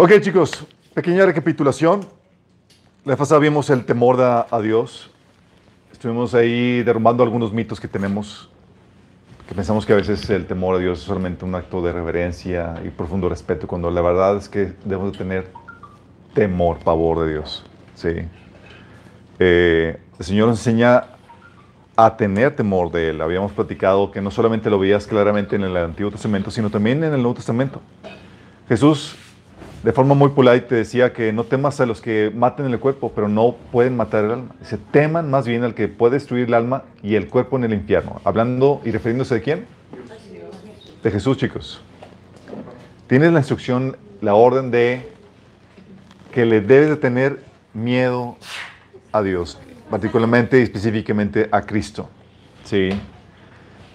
Ok, chicos, pequeña recapitulación. La pasada vimos el temor de- a Dios. Estuvimos ahí derrumbando algunos mitos que tenemos, que pensamos que a veces el temor a Dios es solamente un acto de reverencia y profundo respeto, cuando la verdad es que debemos de tener temor, pavor de Dios. Sí. Eh, el Señor nos enseña a tener temor de Él. Habíamos platicado que no solamente lo veías claramente en el Antiguo Testamento, sino también en el Nuevo Testamento. Jesús, de forma muy polite, te decía que no temas a los que maten el cuerpo, pero no pueden matar el alma. Dice, teman más bien al que puede destruir el alma y el cuerpo en el infierno. Hablando y refiriéndose de quién? De Jesús, chicos. Tienes la instrucción, la orden de que le debes de tener miedo a Dios, particularmente y específicamente a Cristo. Sí.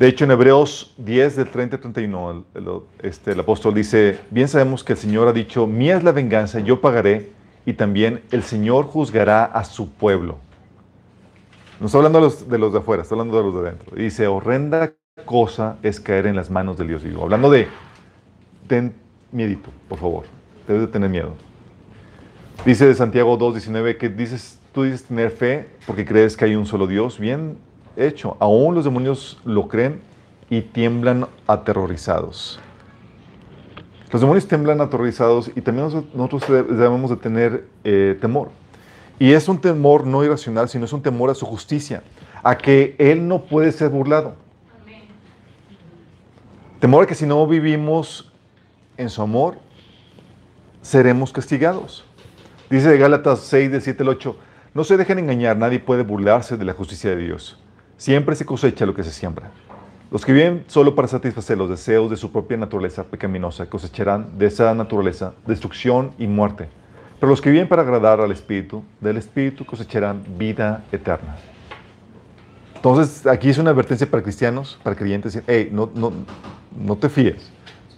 De hecho, en Hebreos 10, del 30 al 31, el, el- este, el apóstol dice, bien sabemos que el Señor ha dicho, mía es la venganza, yo pagaré, y también el Señor juzgará a su pueblo. No está hablando de los, de afuera, está hablando de los de adentro. Dice, horrenda cosa es caer en las manos del Dios vivo. Hablando de, ten miedito, por favor, debes de tener miedo. Dice de Santiago 2.19 que dices, tú dices tener fe porque crees que hay un solo Dios. Bien hecho. Aún los demonios lo creen y tiemblan aterrorizados. Los demonios tiemblan aterrorizados y también nos- nosotros debemos de tener eh, temor. Y es un temor no irracional, sino es un temor a su justicia, a que Él no puede ser burlado. Temor a que si no vivimos en su amor, seremos castigados. Dice de Gálatas 6, del 7 al 8, no se dejen engañar, nadie puede burlarse de la justicia de Dios. Siempre se cosecha lo que se siembra. Los que viven solo para satisfacer los deseos de su propia naturaleza pecaminosa cosecharán de esa naturaleza destrucción y muerte. Pero los que viven para agradar al Espíritu, del Espíritu cosecharán vida eterna. Entonces, aquí es una advertencia para cristianos, para creyentes, decir, hey, no, no, no te fíes.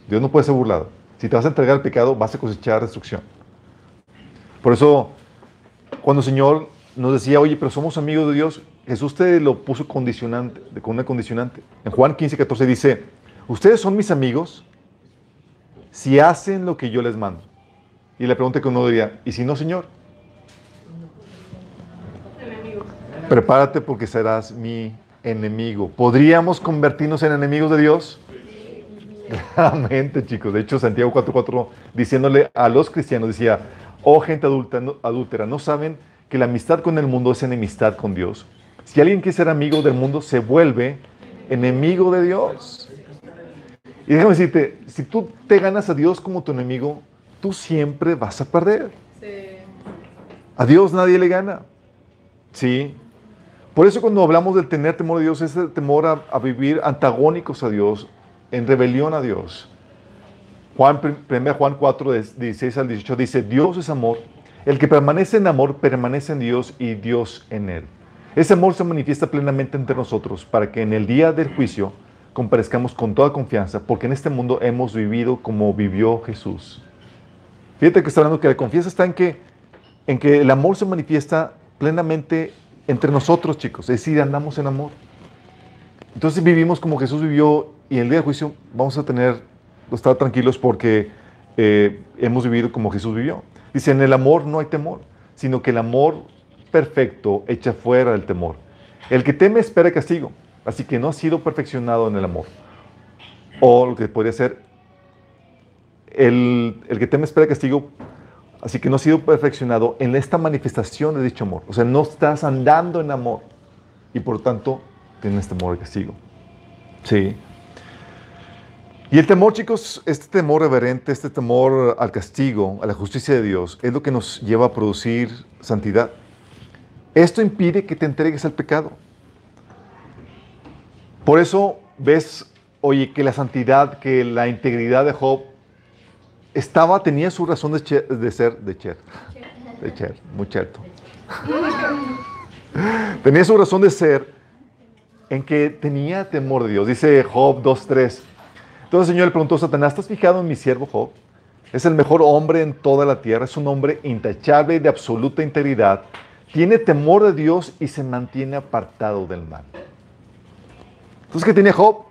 Dios no puede ser burlado. Si te vas a entregar al pecado, vas a cosechar destrucción. Por eso, cuando el Señor nos decía, oye, pero somos amigos de Dios, Jesús te lo puso condicionante, con una condicionante. En Juan 15, 14 dice, ustedes son mis amigos si hacen lo que yo les mando. Y la pregunta que uno diría, ¿y si no, Señor? Prepárate porque serás mi enemigo. ¿Podríamos convertirnos en enemigos de Dios? Claramente, chicos. De hecho, Santiago 4.4, diciéndole a los cristianos, decía, oh gente adulta, no- adúltera, ¿no saben que la amistad con el mundo es enemistad con Dios? Si alguien quiere ser amigo del mundo, se vuelve enemigo de Dios. Y déjame decirte, si tú te ganas a Dios como tu enemigo, tú siempre vas a perder. A Dios nadie le gana. Sí. Por eso cuando hablamos del tener temor de Dios, es el temor a, a vivir antagónicos a Dios, en rebelión a Dios. Juan, 1 Juan 4, de 16 al 18 dice, Dios es amor. El que permanece en amor, permanece en Dios y Dios en él. Ese amor se manifiesta plenamente entre nosotros para que en el día del juicio comparezcamos con toda confianza, porque en este mundo hemos vivido como vivió Jesús. Fíjate que está hablando que la confianza está en que, en que el amor se manifiesta plenamente entre nosotros, chicos. Es decir, andamos en amor. Entonces vivimos como Jesús vivió y en el día del juicio vamos a tener, estar tranquilos porque eh, hemos vivido como Jesús vivió. Dice, en el amor no hay temor, sino que el amor perfecto echa fuera el temor. El que teme espera castigo, así que no ha sido perfeccionado en el amor. O lo que podría ser, el, el que teme espera castigo, así que no ha sido perfeccionado en esta manifestación de dicho amor. O sea, no estás andando en amor y por tanto tienes temor de castigo. Sí. Y el temor, chicos, este temor reverente, este temor al castigo, a la justicia de Dios, es lo que nos lleva a producir santidad. Esto impide que te entregues al pecado. Por eso ves, oye, que la santidad, que la integridad de Job estaba, tenía su razón de, che- de ser, de ser, de ser, muy cierto. tenía su razón de ser en que tenía temor de Dios. Dice Job 2.3. Entonces el Señor le preguntó a Satanás, ¿estás fijado en mi siervo Job? Es el mejor hombre en toda la tierra, es un hombre intachable de absoluta integridad, tiene temor de Dios y se mantiene apartado del mal. Entonces, ¿qué tenía Job?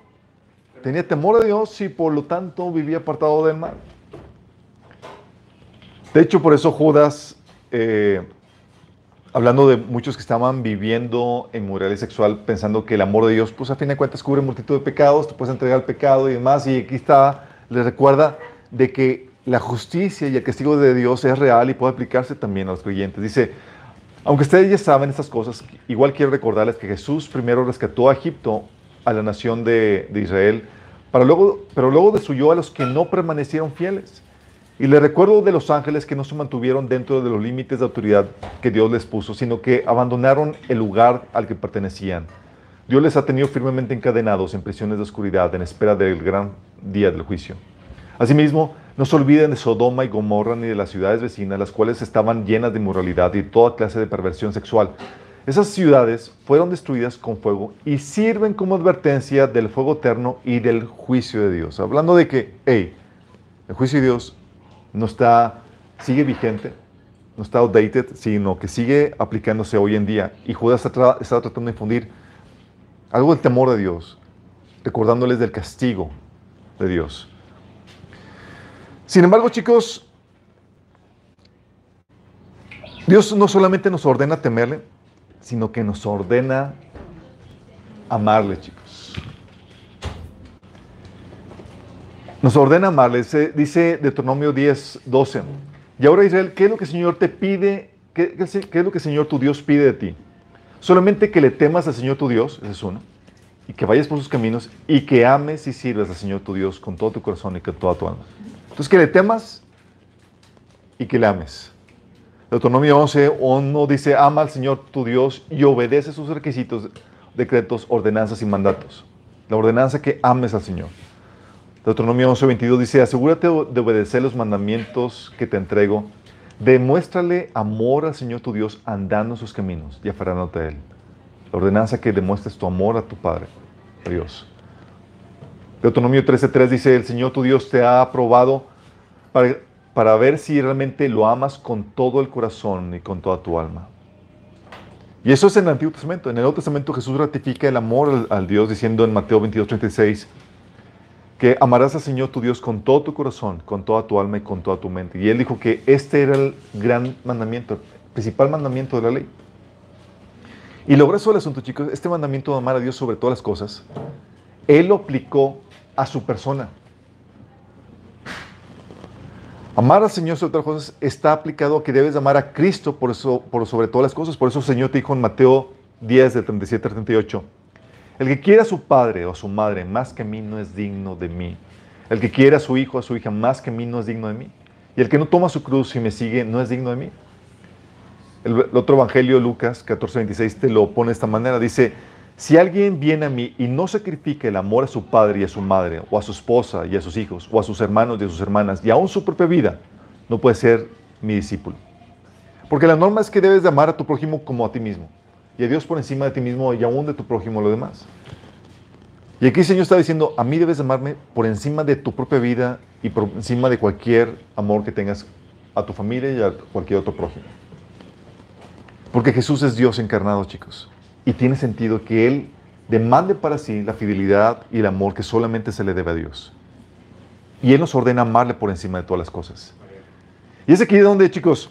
Tenía temor de Dios y por lo tanto vivía apartado del mal. De hecho, por eso Judas, eh, hablando de muchos que estaban viviendo en moralidad sexual, pensando que el amor de Dios, pues a fin de cuentas cubre multitud de pecados, te puedes entregar al pecado y demás, y aquí está, les recuerda de que la justicia y el castigo de Dios es real y puede aplicarse también a los creyentes. Dice, aunque ustedes ya saben estas cosas, igual quiero recordarles que Jesús primero rescató a Egipto, a la nación de, Israel, pero luego destruyó a los que no permanecieron fieles. Y le recuerdo de los ángeles que no se mantuvieron dentro de los límites de autoridad que Dios les puso, sino que abandonaron el lugar al que pertenecían. Dios les ha tenido firmemente encadenados en prisiones de oscuridad en espera del gran día del juicio. Asimismo, no se olviden de Sodoma y Gomorra ni de las ciudades vecinas, las cuales estaban llenas de inmoralidad y toda clase de perversión sexual. Esas ciudades fueron destruidas con fuego y sirven como advertencia del fuego eterno y del juicio de Dios. Hablando de que, hey, el juicio de Dios no está, sigue vigente, no está outdated, sino que sigue aplicándose hoy en día. Y Judas está, está tratando de infundir algo del temor de Dios, recordándoles del castigo de Dios. Sin embargo, chicos, Dios no solamente nos ordena temerle, sino que nos ordena amarle, chicos. Nos ordena amarle. Dice Deuteronomio 10, 12. Y ahora Israel, ¿qué es lo que el Señor te pide? ¿Qué, es lo que el Señor tu Dios pide de ti? Solamente que le temas al Señor tu Dios, ese es uno, y que vayas por sus caminos y que ames y sirvas al Señor tu Dios con todo tu corazón y con toda tu alma. Entonces, que le temas y que le ames. Deuteronomio 11, 1 dice, ama al Señor tu Dios y obedece sus requisitos, decretos, ordenanzas y mandatos. La ordenanza que ames al Señor. Deuteronomio 11, 22 dice, asegúrate de obedecer los mandamientos que te entrego. Demuéstrale amor al Señor tu Dios andando en sus caminos y aferrándote a Él. La ordenanza que demuestres tu amor a tu Padre, a Dios. Deuteronomio 13.3 dice, el Señor tu Dios te ha aprobado para, para ver si realmente lo amas con todo el corazón y con toda tu alma. Y eso es en el Antiguo Testamento. En el Nuevo Testamento Jesús ratifica el amor al, al Dios diciendo en Mateo 22.36 que amarás al Señor tu Dios con todo tu corazón, con toda tu alma y con toda tu mente. Y él dijo que este era el gran mandamiento, el principal mandamiento de la ley. Y lo grueso del asunto, chicos, este mandamiento de amar a Dios sobre todas las cosas, él lo aplicó a su persona. Amar al Señor sobre todas las cosas está aplicado a que debes amar a Cristo por, eso, por sobre todas las cosas. Por eso el Señor te dijo en Mateo 10, de 37 a 38, el que quiera a su padre o a su madre más que a mí no es digno de mí. El que quiera a su hijo o a su hija más que a mí no es digno de mí. Y el que no toma su cruz y me sigue no es digno de mí. El, el otro evangelio, Lucas 14, 26, te lo pone de esta manera. Dice, si alguien viene a mí y no sacrifica el amor a su padre y a su madre, o a su esposa y a sus hijos, o a sus hermanos y a sus hermanas, y aún su propia vida, no puede ser mi discípulo. Porque la norma es que debes de amar a tu prójimo como a ti mismo, y a Dios por encima de ti mismo y aún de tu prójimo lo demás. Y aquí el Señor está diciendo, a mí debes de amarme por encima de tu propia vida y por encima de cualquier amor que tengas a tu familia y a cualquier otro prójimo. Porque Jesús es Dios encarnado, chicos. Y tiene sentido que Él demande para sí la fidelidad y el amor que solamente se le debe a Dios. Y Él nos ordena amarle por encima de todas las cosas. Y es aquí donde, chicos,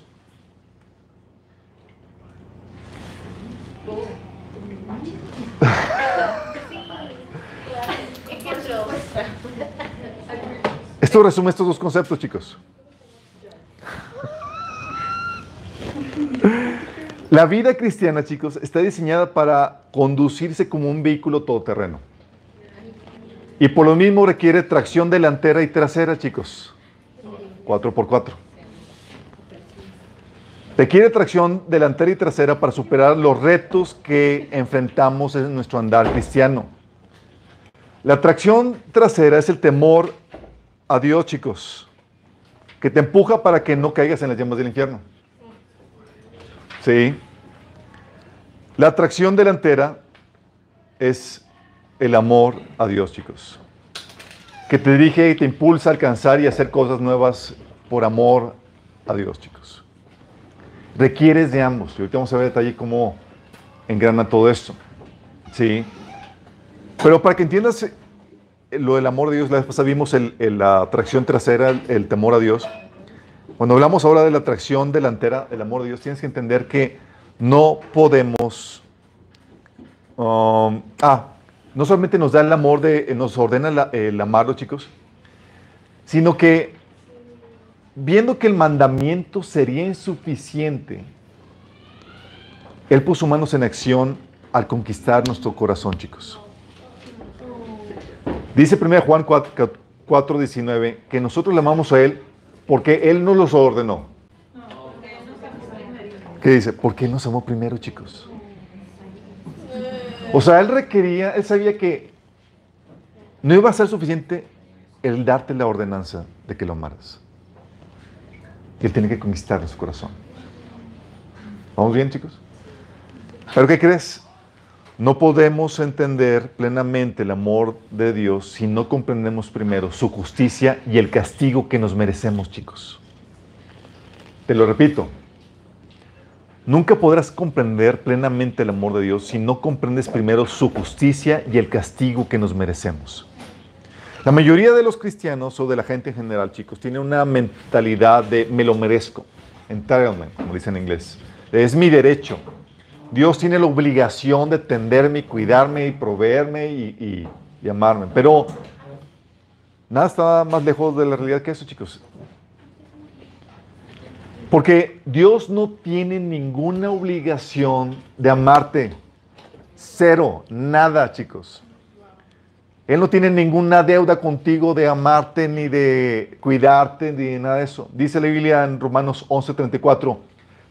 Esto resume estos dos conceptos, chicos. La vida cristiana, chicos, está diseñada para conducirse como un vehículo todoterreno. Y por lo mismo requiere tracción delantera y trasera, chicos. 4x4. Requiere tracción delantera y trasera para superar los retos que enfrentamos en nuestro andar cristiano. La tracción trasera es el temor a Dios, chicos, que te empuja para que no caigas en las llamas del infierno. Sí. La atracción delantera es el amor a Dios, chicos. Que te dirige y te impulsa a alcanzar y hacer cosas nuevas por amor a Dios, chicos. Requieres de ambos. Y ahorita vamos a ver detalle cómo engrana todo esto. Sí. Pero para que entiendas lo del amor de Dios, la vez pasada vimos la atracción trasera, el temor a Dios. Cuando hablamos ahora de la atracción delantera del amor de Dios, tienes que entender que no podemos... um, ah, no solamente nos da el amor, de, nos ordena el amarlo, chicos, sino que viendo que el mandamiento sería insuficiente, Él puso manos en acción al conquistar nuestro corazón, chicos. Dice 1 Juan 4, 19 que nosotros le amamos a Él porque Él nos los ordenó. ¿Qué dice? Porque Él nos amó primero, chicos. O sea, Él requería, Él sabía que no iba a ser suficiente el darte la ordenanza de que lo amaras. Él tiene que conquistar su corazón. ¿Vamos bien, chicos? ¿Pero qué crees? No podemos entender plenamente el amor de Dios si no comprendemos primero su justicia y el castigo que nos merecemos, chicos. Te lo repito. Nunca podrás comprender plenamente el amor de Dios si no comprendes primero su justicia y el castigo que nos merecemos. La mayoría de los cristianos o de la gente en general, chicos, tiene una mentalidad de me lo merezco, entitlement, como dicen en inglés. Es mi derecho. Dios tiene la obligación de tenderme y cuidarme y proveerme y, amarme. Pero nada está más lejos de la realidad que eso, chicos. Porque Dios no tiene ninguna obligación de amarte. Cero, nada, chicos. Él no tiene ninguna deuda contigo de amarte, ni de cuidarte, ni de nada de eso. Dice la Biblia en Romanos 11:34,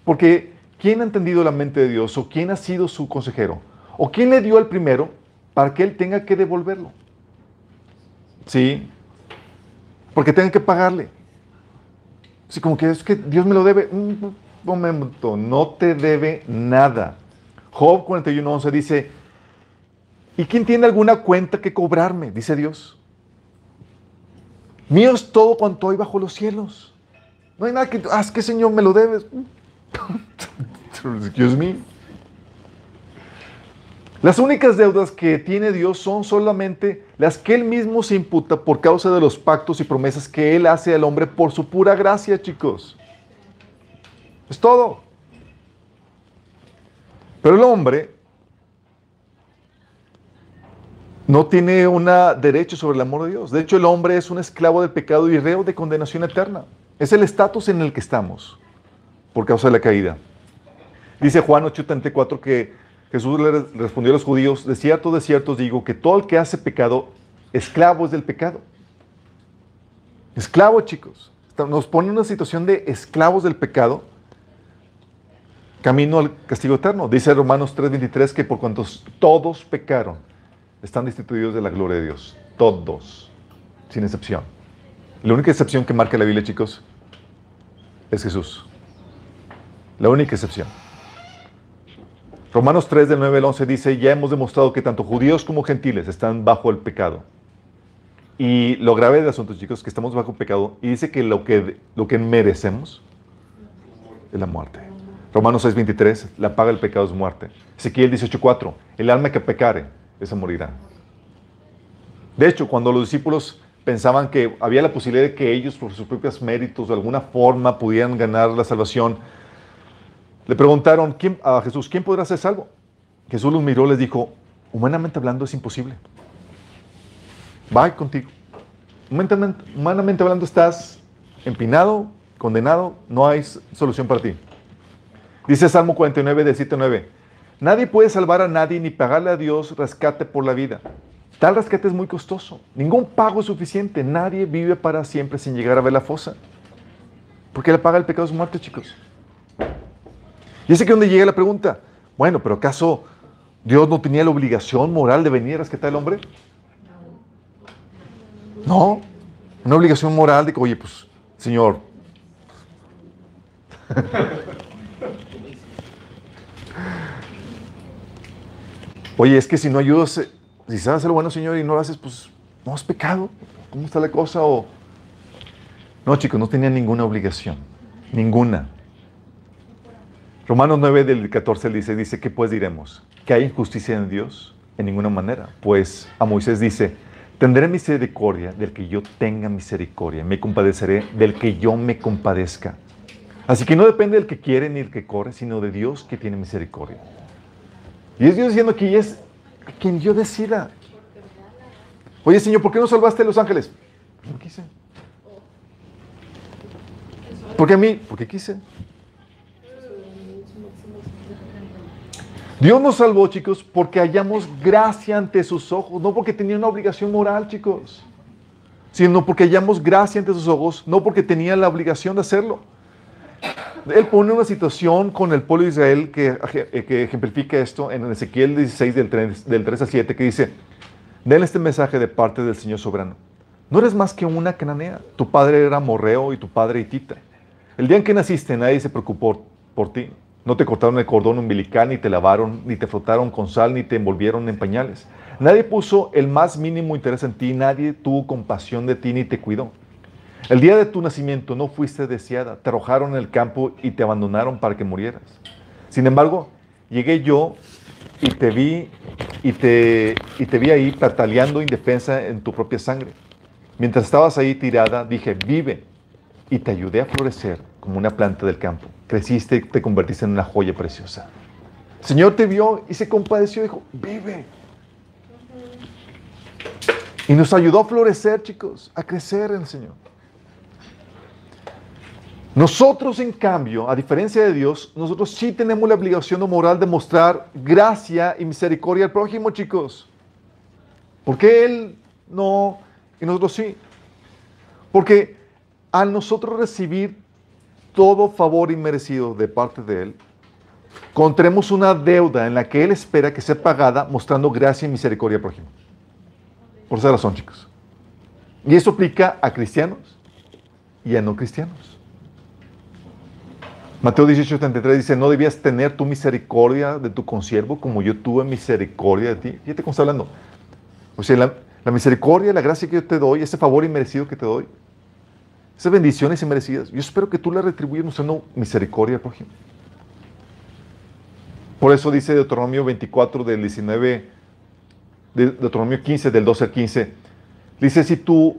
porque ¿quién ha entendido la mente de Dios? ¿O quién ha sido su consejero? ¿O quién le dio el primero para que Él tenga que devolverlo? Sí, porque tenga que pagarle. Sí, como que es que Dios me lo debe. Un momento, no te debe nada. Job 41:11 dice, ¿Y quién tiene alguna cuenta que cobrarme? Dice Dios. Mío es todo cuanto hay bajo los cielos. No hay nada que, ah, es que Señor me lo debes. Excuse me. Las únicas deudas que tiene Dios son solamente las que Él mismo se imputa por causa de los pactos y promesas que Él hace al hombre por su pura gracia, chicos. Es todo. Pero el hombre no tiene un derecho sobre el amor de Dios. De hecho, el hombre es un esclavo del pecado y reo de condenación eterna. Es el estatus en el que estamos por causa de la caída. Dice Juan 8:34 que Jesús le respondió a los judíos, de cierto, de cierto os digo que todo el que hace pecado, esclavo es del pecado. Esclavo, chicos. Nos pone en una situación de esclavos del pecado, camino al castigo eterno. Dice Romanos 3:23 que por cuantos todos pecaron, están destituidos de la gloria de Dios. Todos, sin excepción. La única excepción que marca la Biblia, chicos, es Jesús. La única excepción. Romanos 3 del 9 al 11 dice, ya hemos demostrado que tanto judíos como gentiles están bajo el pecado. Y lo grave del asunto, chicos, es que estamos bajo pecado y dice que lo que, lo que merecemos es la muerte. Romanos 6, 23, la paga del pecado es muerte. Ezequiel 18, 4, el alma que pecare, esa morirá. De hecho, cuando los discípulos pensaban que había la posibilidad de que ellos, por sus propios méritos, de alguna forma pudieran ganar la salvación, le preguntaron ¿quién, a Jesús, ¿quién podrá ser salvo? Jesús los miró y les dijo, humanamente hablando es imposible. Va contigo. Humanamente, humanamente hablando estás empinado, condenado, no hay solución para ti. Dice Salmo 49, del 7 9. Nadie puede salvar a nadie ni pagarle a Dios rescate por la vida. Tal rescate es muy costoso. Ningún pago es suficiente. Nadie vive para siempre sin llegar a ver la fosa. Porque la paga del pecado es muerte, chicos. Y es aquí donde llega la pregunta. Bueno, pero ¿acaso Dios no tenía la obligación moral de venir a rescatar al hombre? No. Una obligación moral de que, oye, pues, Señor, Oye, es que si no ayudas, eh, si sabes lo bueno, Señor, y no lo haces, pues no has pecado. ¿Cómo está la cosa? O... No, chicos, no tenía ninguna obligación. Ninguna. Romanos 9 del 14 dice, dice, ¿qué pues diremos? ¿Que hay injusticia en Dios? En ninguna manera. Pues a Moisés dice, Tendré misericordia del que yo tenga misericordia. Me compadeceré del que yo me compadezca. Así que no depende del que quiere ni del que corre, sino de Dios que tiene misericordia. Y es Dios diciendo que es quien yo decida. Oye, Señor, ¿por qué no salvaste a los ángeles? No quise. ¿Por qué a mí? Porque quise. Dios nos salvó, chicos, porque hallamos gracia ante sus ojos, no porque tenía una obligación moral, chicos, sino porque hallamos gracia ante sus ojos, no porque tenía la obligación de hacerlo. Él pone una situación con el pueblo de Israel que, que ejemplifica esto en Ezequiel 16 del 3, del 3 al 7, que dice, den este mensaje de parte del Señor soberano. No eres más que una cananea. Tu padre era morreo y tu padre hitita. El día en que naciste nadie se preocupó por ti. No te cortaron el cordón umbilical, ni te lavaron, ni te frotaron con sal, ni te envolvieron en pañales. Nadie puso el más mínimo interés en ti, nadie tuvo compasión de ti, ni te cuidó. El día de tu nacimiento no fuiste deseada, te arrojaron en el campo y te abandonaron para que murieras. Sin embargo, llegué yo y te vi y te, y te vi ahí pataleando indefensa en tu propia sangre. Mientras estabas ahí tirada, dije, vive, y te ayudé a florecer como una planta del campo. Creciste te convertiste en una joya preciosa. El Señor te vio y se compadeció dijo, vive. Y nos ayudó a florecer, chicos, a crecer en el Señor. Nosotros, en cambio, a diferencia de Dios, nosotros sí tenemos la obligación moral de mostrar gracia y misericordia al prójimo, chicos. ¿Por qué Él no y nosotros sí? Porque al nosotros recibir todo favor inmerecido de parte de Él, contraemos una deuda en la que Él espera que sea pagada mostrando gracia y misericordia al prójimo. Por esa razón, chicos. Y eso aplica a cristianos y a no cristianos. Mateo 18:33 dice, no debías tener tu misericordia de tu consiervo como yo tuve misericordia de ti. Fíjate cómo está hablando. O sea, la, la misericordia, la gracia que yo te doy, ese favor inmerecido que te doy, esas bendiciones inmerecidas, yo espero que tú las retribuyas mostrando misericordia al prójimo. Por eso dice Deuteronomio 24 del 19, de Deuteronomio 15 del 12 al 15, dice, si tu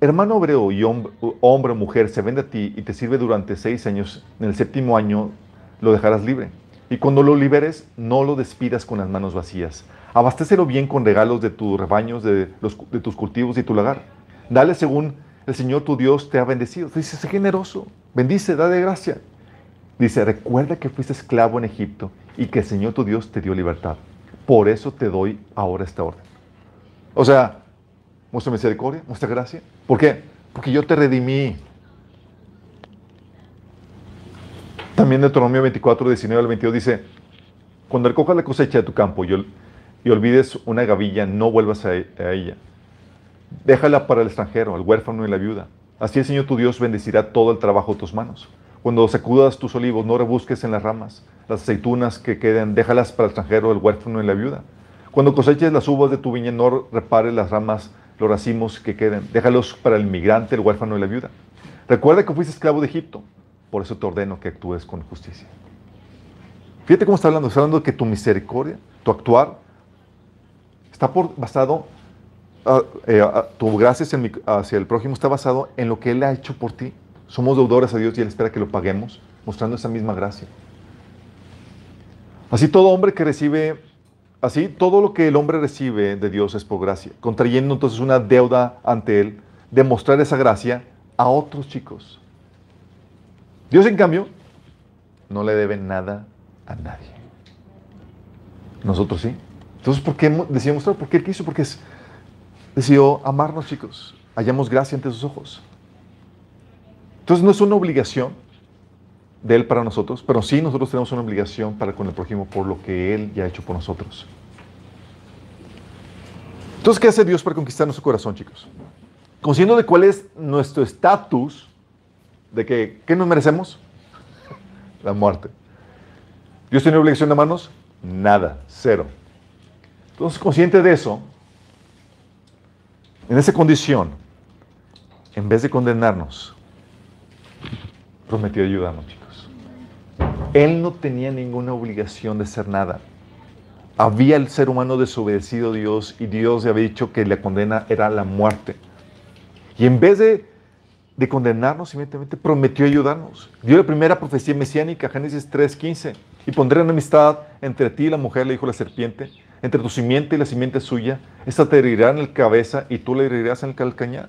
hermano hebreo y hombre, o mujer se vende a ti y te sirve durante seis años, en el séptimo año lo dejarás libre. Y cuando lo liberes, no lo despidas con las manos vacías. Abastécelo bien con regalos de tus rebaños, de, de tus cultivos y tu lagar. Dale según el Señor tu Dios te ha bendecido. Dice, sé generoso, bendice, da de gracia. Dice, recuerda que fuiste esclavo en Egipto y que el Señor tu Dios te dio libertad. Por eso te doy ahora esta orden. O sea, muestra misericordia, muestra gracia. ¿Por qué? Porque yo te redimí. También Deuteronomio 24, 19 al 22 dice, cuando recojas la cosecha de tu campo y, olvides una gavilla, no vuelvas a, a ella Déjala para el extranjero, al huérfano y la viuda. Así el Señor tu Dios bendecirá todo el trabajo de tus manos. Cuando sacudas tus olivos, no rebusques en las ramas. Las aceitunas que queden, déjalas para el extranjero, el huérfano y la viuda. Cuando coseches las uvas de tu viña, no repares las ramas, los racimos que queden. Déjalos para el inmigrante, el huérfano y la viuda. Recuerda que fuiste esclavo de Egipto. Por eso te ordeno que actúes con justicia. Fíjate cómo está hablando. Está hablando de que tu misericordia, tu actuar, está por, basado Ah, eh, ah, tu gracia hacia el prójimo está basado en lo que Él ha hecho por ti. Somos deudores a Dios y Él espera que lo paguemos, mostrando esa misma gracia. Así todo hombre que recibe, así todo lo que el hombre recibe de Dios es por gracia, contrayendo entonces una deuda ante Él de mostrar esa gracia a otros chicos. Dios, en cambio, no le debe nada a nadie. Nosotros sí. Entonces, ¿por qué decíamos mostrar? Porque Él quiso, porque es decidió amarnos, chicos. Hallamos gracia ante sus ojos. Entonces no es una obligación de Él para nosotros, pero sí nosotros tenemos una obligación para con el prójimo por lo que Él ya ha hecho por nosotros. Entonces, ¿qué hace Dios para conquistar nuestro corazón, chicos? Conociendo de cuál es nuestro estatus, de que, ¿qué nos merecemos? La muerte. ¿Dios tiene obligación de amarnos? Nada, cero. Entonces, consciente de eso, en esa condición, en vez de condenarnos, prometió ayudarnos, chicos. Él no tenía ninguna obligación de hacer nada. había el ser humano desobedecido a Dios y Dios le había dicho que la condena era la muerte. Y en vez de, de condenarnos, inmediatamente prometió ayudarnos. Dio la primera profecía mesiánica, Génesis 3:15. Y pondré enemistad entre ti y la mujer, le dijo la serpiente, entre tu simiente y la simiente suya. Esta te herirá en el cabeza y tú le herirás en el calcañar.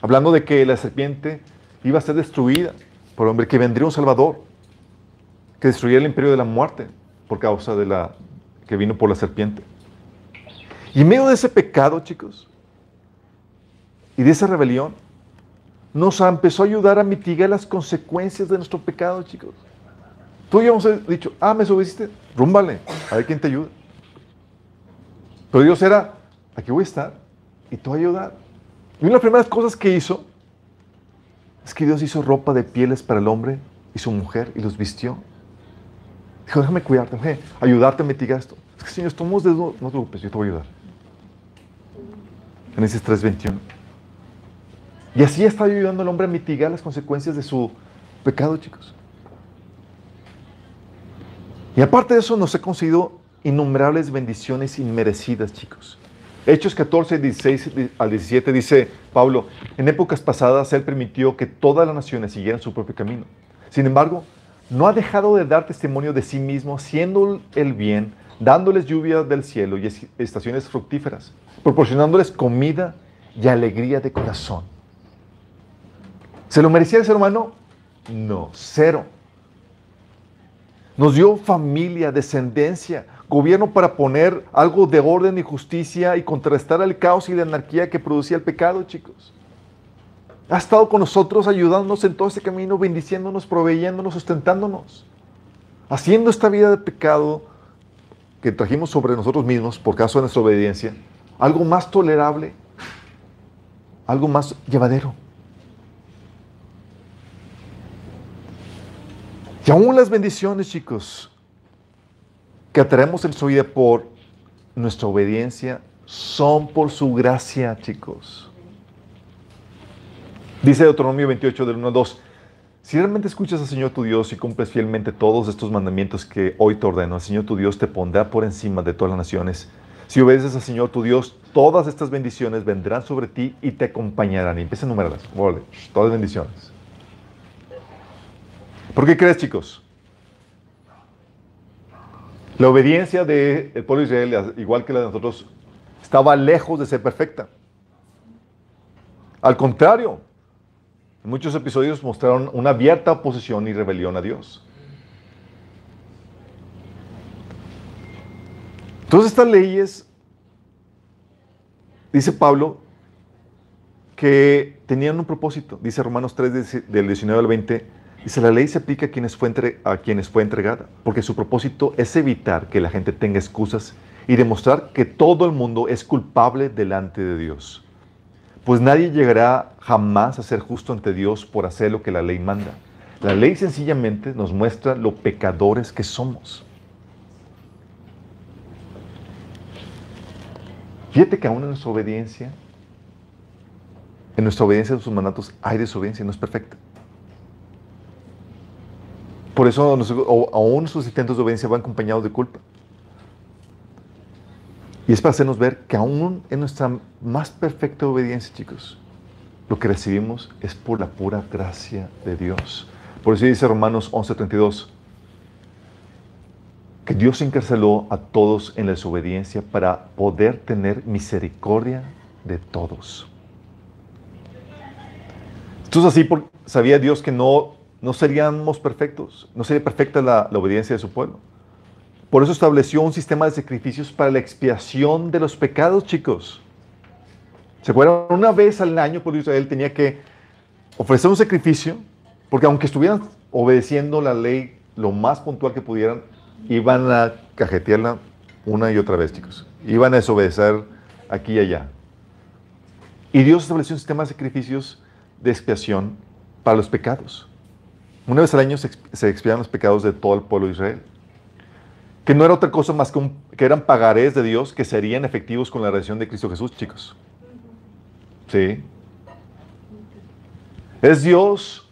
Hablando de que la serpiente iba a ser destruida por hombre, que vendría un Salvador, que destruiría el imperio de la muerte por causa de la que vino por la serpiente. Y en medio de ese pecado, chicos, y de esa rebelión, nos empezó a ayudar a mitigar las consecuencias de nuestro pecado, chicos. Tú ya hemos dicho, ah, me subiste, rúmbale, a ver quién te ayuda. Pero Dios era, aquí voy a estar, y tú a ayudar. Y una de las primeras cosas que hizo es que Dios hizo ropa de pieles para el hombre y su mujer y los vistió. Dijo, déjame cuidarte, déjame ayudarte a mitigar esto. Es que Señor, estamos de no te preocupes, yo te voy a ayudar. Génesis 3:21. Y así está ayudando al hombre a mitigar las consecuencias de su pecado, chicos. Y aparte de eso, nos ha concedido innumerables bendiciones inmerecidas, chicos. Hechos 14, 16 al 17 dice Pablo, en épocas pasadas Él permitió que todas las naciones siguieran su propio camino. Sin embargo, no ha dejado de dar testimonio de sí mismo, haciendo el bien, dándoles lluvia del cielo y estaciones fructíferas, proporcionándoles comida y alegría de corazón. ¿Se lo merecía el ser humano? No, cero. Nos dio familia, descendencia, gobierno para poner algo de orden y justicia y contrarrestar el caos y la anarquía que producía el pecado, chicos. Ha estado con nosotros ayudándonos en todo ese camino, bendiciéndonos, proveyéndonos, sustentándonos, haciendo esta vida de pecado que trajimos sobre nosotros mismos por causa de nuestra obediencia, algo más tolerable, algo más llevadero. Y aún las bendiciones, chicos, que atraemos en su vida por nuestra obediencia, son por su gracia, chicos. Dice Deuteronomio 28 del 1 al 2, si realmente escuchas al Señor tu Dios y cumples fielmente todos estos mandamientos que hoy te ordeno, el Señor tu Dios te pondrá por encima de todas las naciones. Si obedeces al Señor tu Dios, todas estas bendiciones vendrán sobre ti y te acompañarán. Y empieza a enumerarlas. todas las bendiciones. ¿Por qué crees, chicos? La obediencia del pueblo de Israel, igual que la de nosotros, estaba lejos de ser perfecta. Al contrario, muchos episodios mostraron una abierta oposición y rebelión a Dios. Todas estas leyes, dice Pablo, que tenían un propósito. Dice Romanos 3, del 19 al 20, Dice, la ley se aplica a quienes, fue entregada, porque su propósito es evitar que la gente tenga excusas y demostrar que todo el mundo es culpable delante de Dios. Pues nadie llegará jamás a ser justo ante Dios por hacer lo que la ley manda. La ley sencillamente nos muestra lo pecadores que somos. Fíjate que aún en nuestra obediencia, en nuestra obediencia a sus mandatos hay desobediencia, no es perfecta. Por eso aún nuestros intentos de obediencia van acompañados de culpa. Y es para hacernos ver que aún en nuestra más perfecta obediencia, chicos, lo que recibimos es por la pura gracia de Dios. Por eso dice Romanos 11:32, que Dios encarceló a todos en la desobediencia para poder tener misericordia de todos. Entonces así sabía Dios que no no seríamos perfectos, no sería perfecta la, obediencia de su pueblo. Por eso estableció un sistema de sacrificios para la expiación de los pecados, chicos. ¿Se acuerdan? Una vez al año, por Israel tenía que ofrecer un sacrificio, porque aunque estuvieran obedeciendo la ley lo más puntual que pudieran, iban a cajetearla una y otra vez, chicos. Iban a desobedecer aquí y allá. Y Dios estableció un sistema de sacrificios de expiación para los pecados. Una vez al año se, expiaban los pecados de todo el pueblo de Israel. Que no era otra cosa más que, que eran pagarés de Dios que serían efectivos con la redención de Cristo Jesús, chicos. ¿Sí? Es Dios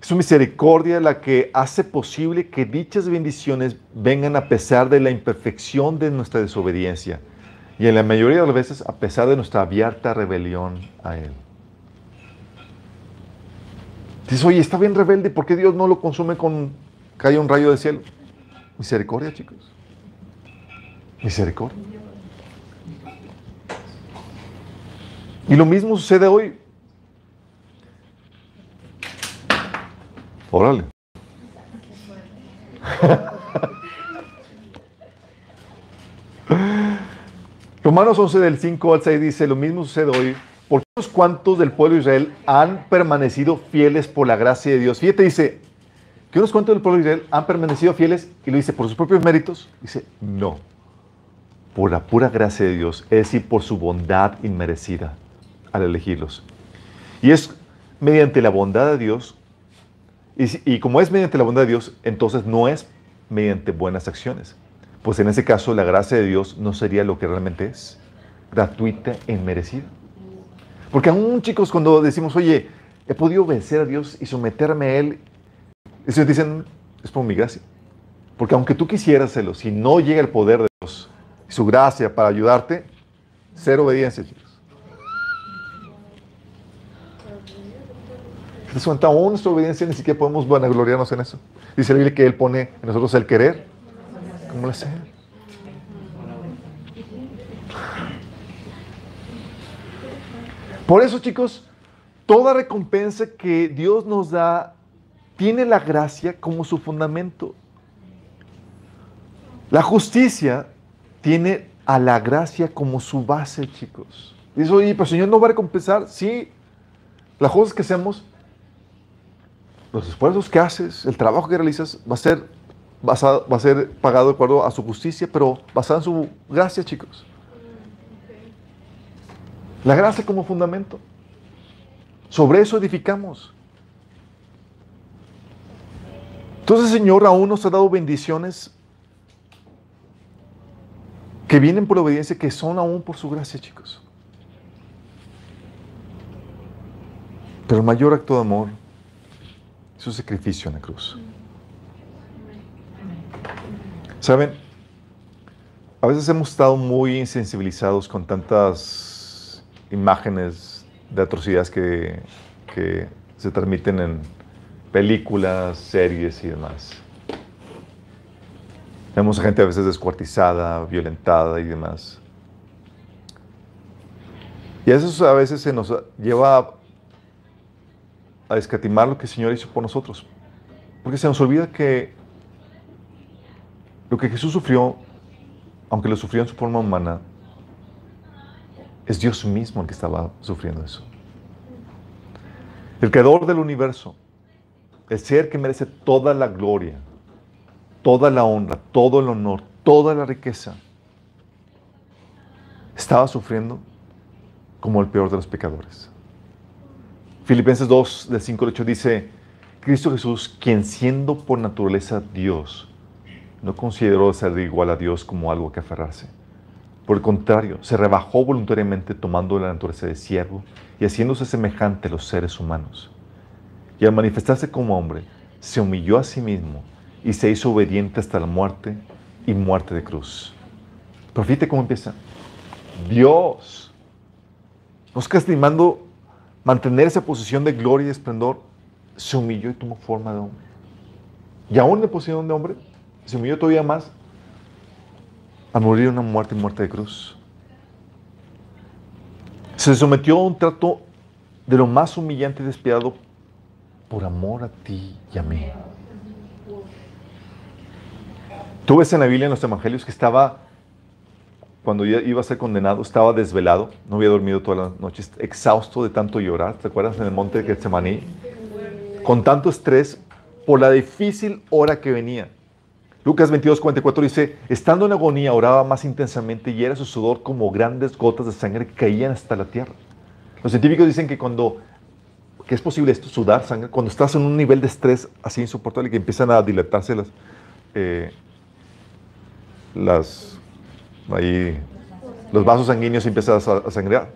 su misericordia la que hace posible que dichas bendiciones vengan a pesar de la imperfección de nuestra desobediencia y en la mayoría de las veces a pesar de nuestra abierta rebelión a Él. Dices, oye, está bien rebelde, ¿por qué Dios no lo consume con cae un rayo del cielo? Misericordia, chicos. Misericordia. Y lo mismo sucede hoy. Órale. Romanos 11 del 5 al 6 dice, lo mismo sucede hoy, porque unos cuantos del pueblo de Israel han permanecido fieles por la gracia de Dios. Fíjate, dice, que unos cuantos del pueblo de Israel han permanecido fieles y lo dice por sus propios méritos. Dice, no, por la pura gracia de Dios, es decir, por su bondad inmerecida al elegirlos. Y es mediante la bondad de Dios, y, y como es mediante la bondad de Dios, entonces no es mediante buenas acciones. Pues en ese caso la gracia de Dios no sería lo que realmente es, gratuita e inmerecida. Porque aún chicos, cuando decimos, oye, he podido vencer a Dios y someterme a Él, ellos dicen, es por mi gracia. Porque aunque tú quisieras hacerlo, si no llega el poder de Dios y su gracia para ayudarte, ser obediencia, chicos. ¿Te cuenta? Aún nuestra obediencia ni siquiera podemos vanagloriarnos en eso. Dice la Biblia que Él pone en nosotros el querer como el hacer. Por eso, chicos, toda recompensa que Dios nos da tiene la gracia como su fundamento. La justicia tiene a la gracia como su base, chicos. Dice, oye, pero Señor no va a recompensar. Sí, las cosas que hacemos, los esfuerzos que haces, el trabajo que realizas, va a ser, basado, va a ser pagado de acuerdo a su justicia, pero basado en su gracia, chicos. La gracia como fundamento. Sobre eso edificamos. Entonces Señor aún nos ha dado bendiciones que vienen por obediencia, que son aún por su gracia, chicos. Pero el mayor acto de amor es su sacrificio en la cruz. ¿Saben? A veces hemos estado muy insensibilizados con tantas imágenes de atrocidades que, que se transmiten en películas, series y demás. Vemos a gente a veces descuartizada, violentada y demás. Y eso a veces se nos lleva a, a escatimar lo que el Señor hizo por nosotros. Porque se nos olvida que lo que Jesús sufrió, aunque lo sufrió en su forma humana, es Dios mismo el que estaba sufriendo eso. El creador del universo, el ser que merece toda la gloria, toda la honra, todo el honor, toda la riqueza, estaba sufriendo como el peor de los pecadores. Filipenses 2, del 5 al 8 dice, Cristo Jesús, quien siendo por naturaleza Dios, no consideró ser igual a Dios como algo que aferrarse. Por el contrario, se rebajó voluntariamente tomando la naturaleza de siervo y haciéndose semejante a los seres humanos. Y al manifestarse como hombre, se humilló a sí mismo y se hizo obediente hasta la muerte y muerte de cruz. Pero fíjate cómo empieza. Dios nos está estimando mantener esa posición de gloria y esplendor, se humilló y tomó forma de hombre. Y aún en posición de hombre, se humilló todavía más a morir una muerte muerte de cruz. Se sometió a un trato de lo más humillante y despiadado por amor a ti y a mí. Tú ves en la Biblia, en los Evangelios, que estaba, cuando iba a ser condenado, estaba desvelado, no había dormido todas las noches, exhausto de tanto llorar. ¿Te acuerdas en el monte de Getsemaní? Con tanto estrés por la difícil hora que venía. Lucas 22, 44 dice, estando en agonía oraba más intensamente y era su sudor como grandes gotas de sangre que caían hasta la tierra. Los científicos dicen que cuando, que es posible esto, sudar sangre, cuando estás en un nivel de estrés así insoportable que empiezan a dilatarse las, eh, ahí, los vasos sanguíneos y empiezas a, a.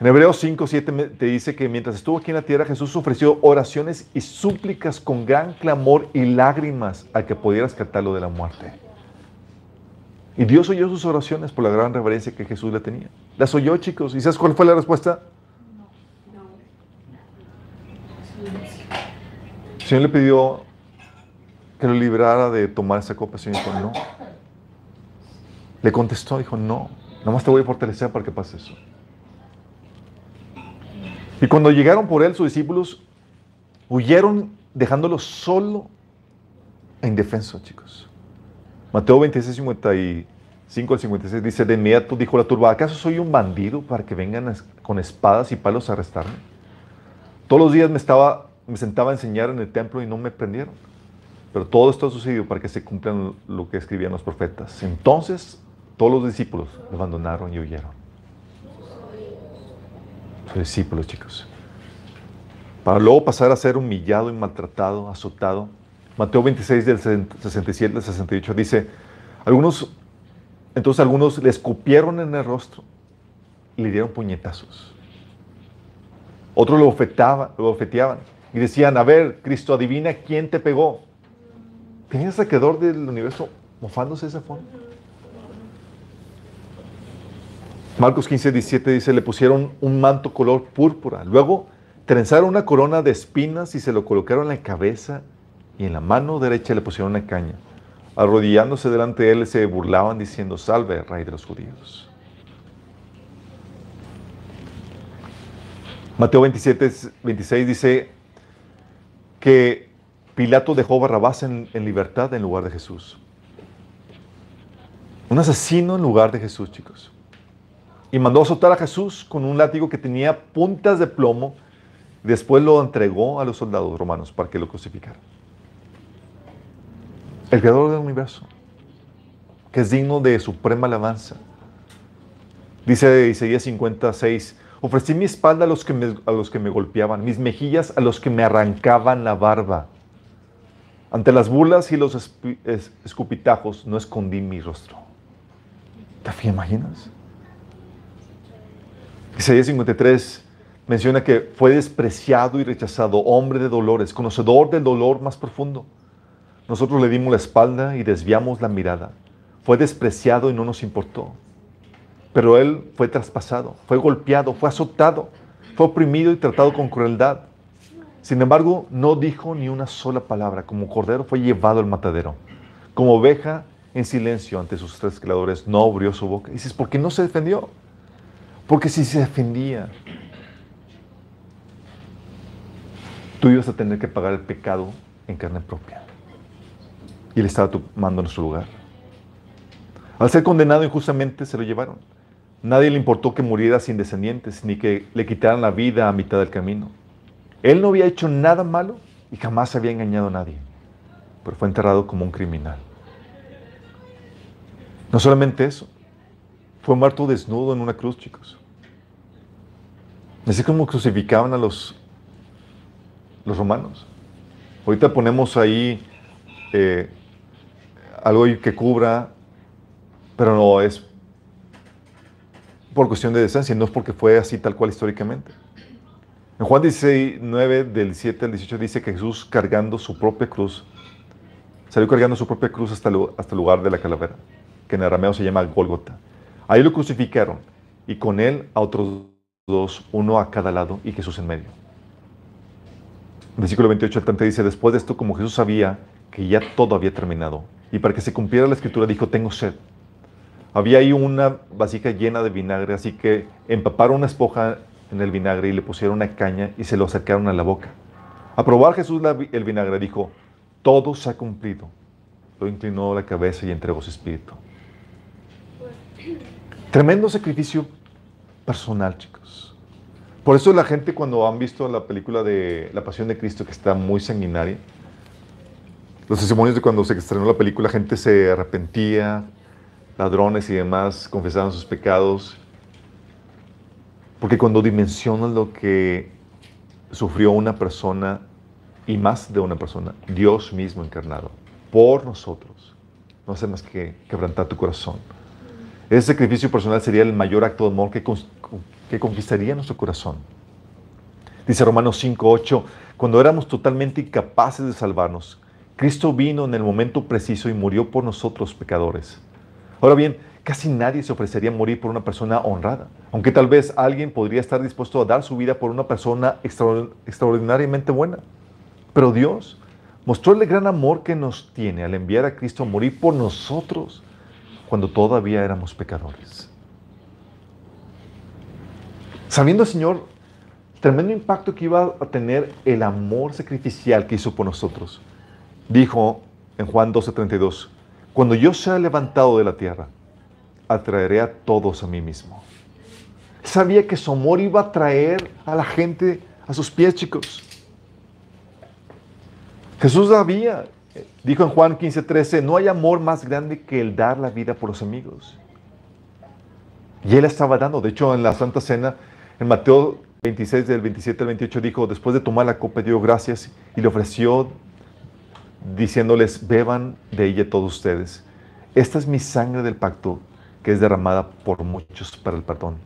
En Hebreos 5, 7 te dice que mientras estuvo aquí en la tierra, Jesús ofreció oraciones y súplicas con gran clamor y lágrimas al que pudiera rescatarlo de la muerte. Y Dios oyó sus oraciones por la gran reverencia que Jesús le tenía. Las oyó, chicos. ¿Y sabes cuál fue la respuesta? El Señor le pidió que lo librara de tomar esa copa. El Señor dijo, no. Le contestó, dijo, no. Nada más te voy a fortalecer para que pase eso. Y cuando llegaron por él, sus discípulos huyeron dejándolo solo e indefenso, chicos. Mateo 26, 55 al 56 dice, de inmediato dijo la turba, ¿acaso soy un bandido para que vengan con espadas y palos a arrestarme? Todos los días me, estaba, me sentaba a enseñar en el templo y no me prendieron. Pero todo esto ha sucedido para que se cumplan lo que escribían los profetas. Entonces todos los discípulos lo abandonaron y huyeron discípulos, chicos. Para luego pasar a ser humillado y maltratado, azotado. Mateo 26, del 67 al 68 dice, algunos, entonces algunos le escupieron en el rostro y le dieron puñetazos. Otros lo, lo ofeteaban y decían, a ver, Cristo, adivina quién te pegó. ¿Tenías saqueador del universo mofándose de esa forma? Marcos 15, 17 dice, le pusieron un manto color púrpura. Luego trenzaron una corona de espinas y se lo colocaron en la cabeza y en la mano derecha le pusieron una caña. Arrodillándose delante de él se burlaban diciendo, salve, rey de los judíos. Mateo 27, 26 dice que Pilato dejó Barrabás en, en libertad en lugar de Jesús. Un asesino en lugar de Jesús, chicos y mandó azotar a Jesús con un látigo que tenía puntas de plomo. Después lo entregó a los soldados romanos para que lo crucificaran. El creador del universo, que es digno de suprema alabanza. Dice Isaías 56, ofrecí mi espalda a los, que me, golpeaban, mis mejillas a los que me arrancaban la barba. Ante las burlas y los escupitajos no escondí mi rostro. ¿Te imaginas? Isaías 53 menciona que fue despreciado y rechazado, hombre de dolores, conocedor del dolor más profundo. Nosotros le dimos la espalda y desviamos la mirada. Fue despreciado y no nos importó. Pero él fue traspasado, fue golpeado, fue azotado, fue oprimido y tratado con crueldad. Sin embargo, no dijo ni una sola palabra. Como cordero fue llevado al matadero. Como oveja en silencio ante sus tres creadores, no abrió su boca. Y dices, ¿por qué no se defendió? Porque si se defendía, tú ibas a tener que pagar el pecado en carne propia. Y él estaba tomando nuestro lugar. Al ser condenado injustamente, se lo llevaron. Nadie le importó que muriera sin descendientes, ni que le quitaran la vida a mitad del camino. Él no había hecho nada malo y jamás había engañado a nadie, pero fue enterrado como un criminal. No solamente eso, fue muerto desnudo en una cruz, chicos. Así como crucificaban a los, los romanos. Ahorita ponemos ahí eh, algo que cubra, pero no es por cuestión de decencia, no es porque fue así tal cual históricamente. En Juan 16, 9, del 7 al 18 dice que Jesús cargando su propia cruz, salió cargando su propia cruz hasta hasta el lugar de la calavera, que en arameo se llama Gólgota. Ahí lo crucificaron y con él a otros dos, uno a cada lado y Jesús en medio. Versículo 28 al 30 dice, después de esto, como Jesús sabía que ya todo había terminado, y para que se cumpliera la escritura, dijo, tengo sed. Había ahí una vasija llena de vinagre, así que empaparon una esponja en el vinagre y le pusieron una caña y se lo acercaron a la boca. A probar Jesús el vinagre, dijo, todo se ha cumplido. Lo inclinó la cabeza y entregó su espíritu. Tremendo sacrificio personal, chicos. Por eso la gente cuando han visto la película de La Pasión de Cristo, que está muy sanguinaria, los testimonios de cuando se estrenó la película, la gente se arrepentía, ladrones y demás confesaban sus pecados, porque cuando dimensionan lo que sufrió una persona y más de una persona, Dios mismo encarnado, por nosotros, no hace más que quebrantar tu corazón. Ese sacrificio personal sería el mayor acto de amor que, conquistaría nuestro corazón. Dice Romanos 5:8, cuando éramos totalmente incapaces de salvarnos, Cristo vino en el momento preciso y murió por nosotros pecadores. Ahora bien, casi nadie se ofrecería a morir por una persona honrada, aunque tal vez alguien podría estar dispuesto a dar su vida por una persona extraordinariamente buena. Pero Dios mostró el gran amor que nos tiene al enviar a Cristo a morir por nosotros cuando todavía éramos pecadores. Sabiendo, Señor, tremendo impacto que iba a tener el amor sacrificial que hizo por nosotros, dijo en Juan 12:32, cuando yo sea levantado de la tierra, atraeré a todos a mí mismo. Sabía que su amor iba a traer a la gente a sus pies, chicos. Jesús sabía, dijo en Juan 15:13, no hay amor más grande que el dar la vida por los amigos. Y él estaba dando, de hecho en la Santa Cena, en Mateo 26 del 27 al 28 dijo, después de tomar la copa dio gracias y le ofreció diciéndoles, beban de ella todos ustedes. Esta es mi sangre del pacto que es derramada por muchos para el perdón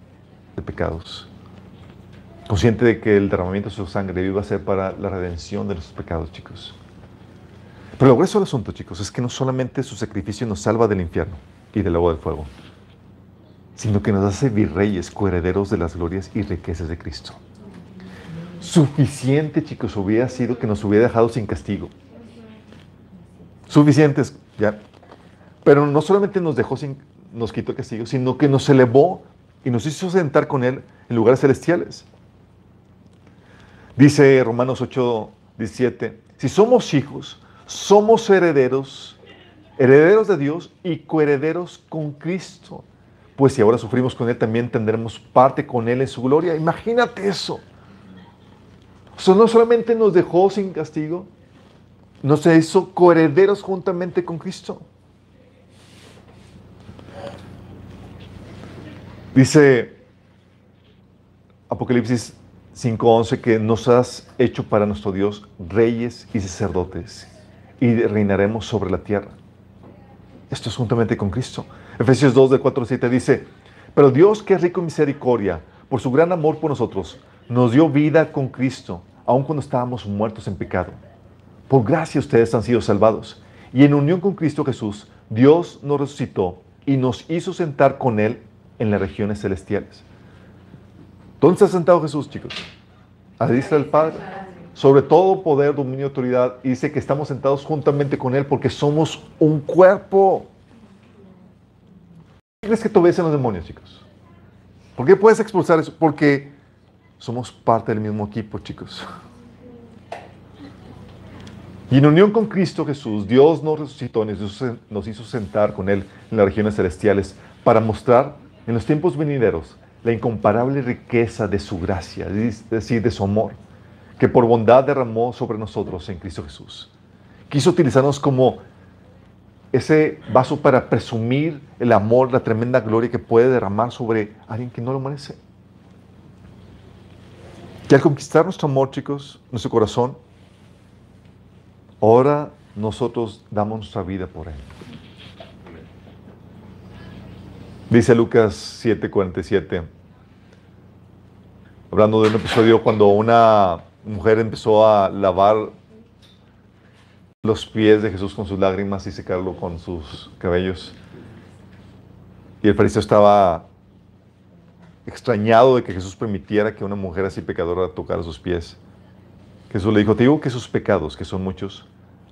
de pecados. Consciente de que el derramamiento de su sangre iba a ser para la redención de nuestros pecados, chicos. Pero lo grueso del asunto, chicos, es que no solamente su sacrificio nos salva del infierno y del agua del fuego, sino que nos hace virreyes, coherederos de las glorias y riquezas de Cristo. Suficiente, chicos, hubiera sido que nos hubiera dejado sin castigo suficientes, ¿ya? Pero no solamente nos dejó sin, nos quitó castigo, sino que nos elevó y nos hizo sentar con Él en lugares celestiales. Dice Romanos 8, 17, si somos hijos, somos herederos, herederos de Dios y coherederos con Cristo. Pues si ahora sufrimos con Él, también tendremos parte con Él en su gloria. Imagínate eso. O no solamente nos dejó sin castigo, nos hizo coherederos juntamente con Cristo. Dice Apocalipsis 5:11 que nos has hecho para nuestro Dios reyes y sacerdotes y reinaremos sobre la tierra. Esto es juntamente con Cristo. Efesios 2 de 4 7 dice, pero Dios que es rico en misericordia, por su gran amor por nosotros, nos dio vida con Cristo, aun cuando estábamos muertos en pecado. Por gracia ustedes han sido salvados. Y en unión con Cristo Jesús, Dios nos resucitó y nos hizo sentar con Él en las regiones celestiales. ¿Dónde está sentado Jesús, chicos? A la del Padre. Sobre todo poder, dominio autoridad. Y dice que estamos sentados juntamente con Él porque somos un cuerpo. ¿Qué crees que los demonios, chicos? ¿Por qué puedes expulsar eso? Porque somos parte del mismo equipo, chicos. Y en unión con Cristo Jesús, Dios nos resucitó nos hizo sentar con Él en las regiones celestiales para mostrar en los tiempos venideros la incomparable riqueza de su gracia, es decir, de su amor, que por bondad derramó sobre nosotros en Cristo Jesús. Quiso utilizarnos como ese vaso para presumir el amor, la tremenda gloria que puede derramar sobre alguien que no lo merece. Y al conquistar nuestro amor, chicos, nuestro corazón, Ahora nosotros damos nuestra vida por Él. Dice Lucas 7:47, hablando de un episodio cuando una mujer empezó a lavar los pies de Jesús con sus lágrimas y secarlo con sus cabellos. Y el fariseo estaba extrañado de que Jesús permitiera que una mujer así pecadora tocara sus pies. Jesús le dijo, te digo que sus pecados, que son muchos,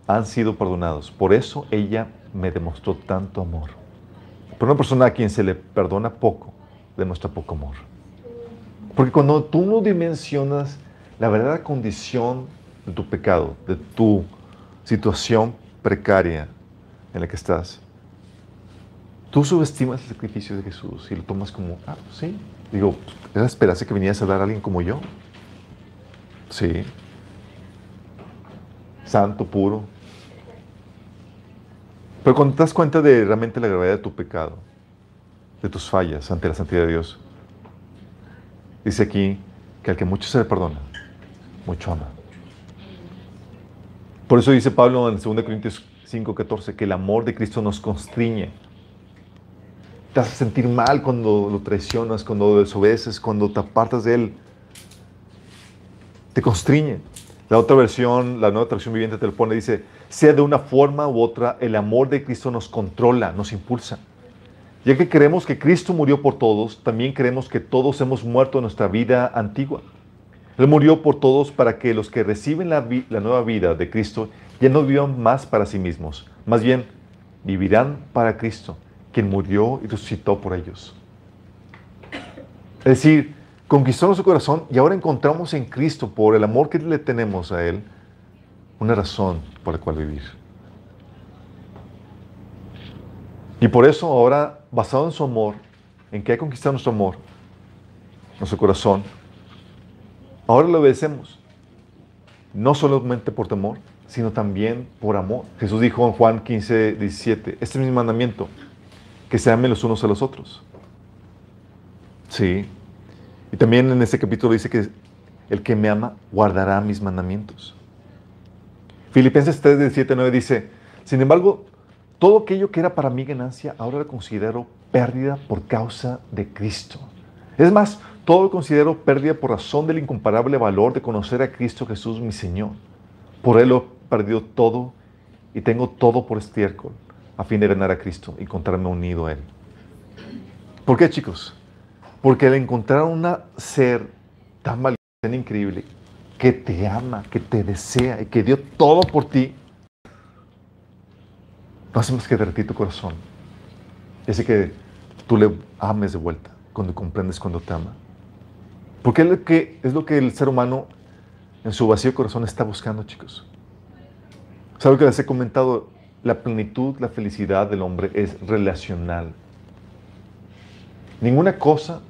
han sido perdonados. Por eso ella me demostró tanto amor. Pero una persona a quien se le perdona poco, demuestra poco amor. Porque cuando tú no dimensionas la verdadera condición de tu pecado, de tu situación precaria en la que estás, tú subestimas el sacrificio de Jesús y lo tomas como, ah, sí. Digo, ¿era esperarse que vinieras a dar a alguien como yo? Sí santo, puro. Pero cuando te das cuenta de realmente la gravedad de tu pecado, de tus fallas ante la santidad de Dios, dice aquí que al que mucho se le perdona, mucho ama. Por eso dice Pablo en 2 Corintios 5:14 que el amor de Cristo nos constriñe. te hace sentir mal cuando lo traicionas, cuando lo desobedeces, cuando te apartas de Él. Te constriñe. La otra versión, la nueva traducción viviente te lo pone, dice, sea de una forma u otra, el amor de Cristo nos controla, nos impulsa. Ya que creemos que Cristo murió por todos, también creemos que todos hemos muerto en nuestra vida antigua. Él murió por todos para que los que reciben la, nueva vida de Cristo ya no vivan más para sí mismos, más bien vivirán para Cristo quien murió y resucitó por ellos. Es decir, conquistó nuestro corazón y ahora encontramos en Cristo, por el amor que le tenemos a Él, una razón por la cual vivir. Y por eso ahora, basado en su amor, en que ha conquistado nuestro amor, nuestro corazón, ahora le obedecemos. No solamente por temor, sino también por amor. Jesús dijo en Juan 15, 17, este es mi mandamiento, que se amen los unos a los otros. Sí. Y también en este capítulo dice que el que me ama guardará mis mandamientos. Filipenses 3, 17, 9 dice, sin embargo, todo aquello que era para mí ganancia, ahora lo considero pérdida por causa de Cristo. Es más, todo lo considero pérdida por razón del incomparable valor de conocer a Cristo Jesús mi Señor. Por Él lo he perdido todo y tengo todo por estiércol a fin de ganar a Cristo y encontrarme unido a Él. ¿Por qué, chicos? Porque al encontrar un ser tan valiente, tan increíble, que te ama, que te desea y que dio todo por ti, no hace más que derretir tu corazón. Hace que tú le ames de vuelta cuando comprendes cuando te ama. Porque es lo que, es lo que el ser humano en su vacío corazón está buscando, chicos. ¿Sabe que les he comentado? la plenitud, la felicidad del hombre es relacional. Ninguna cosa,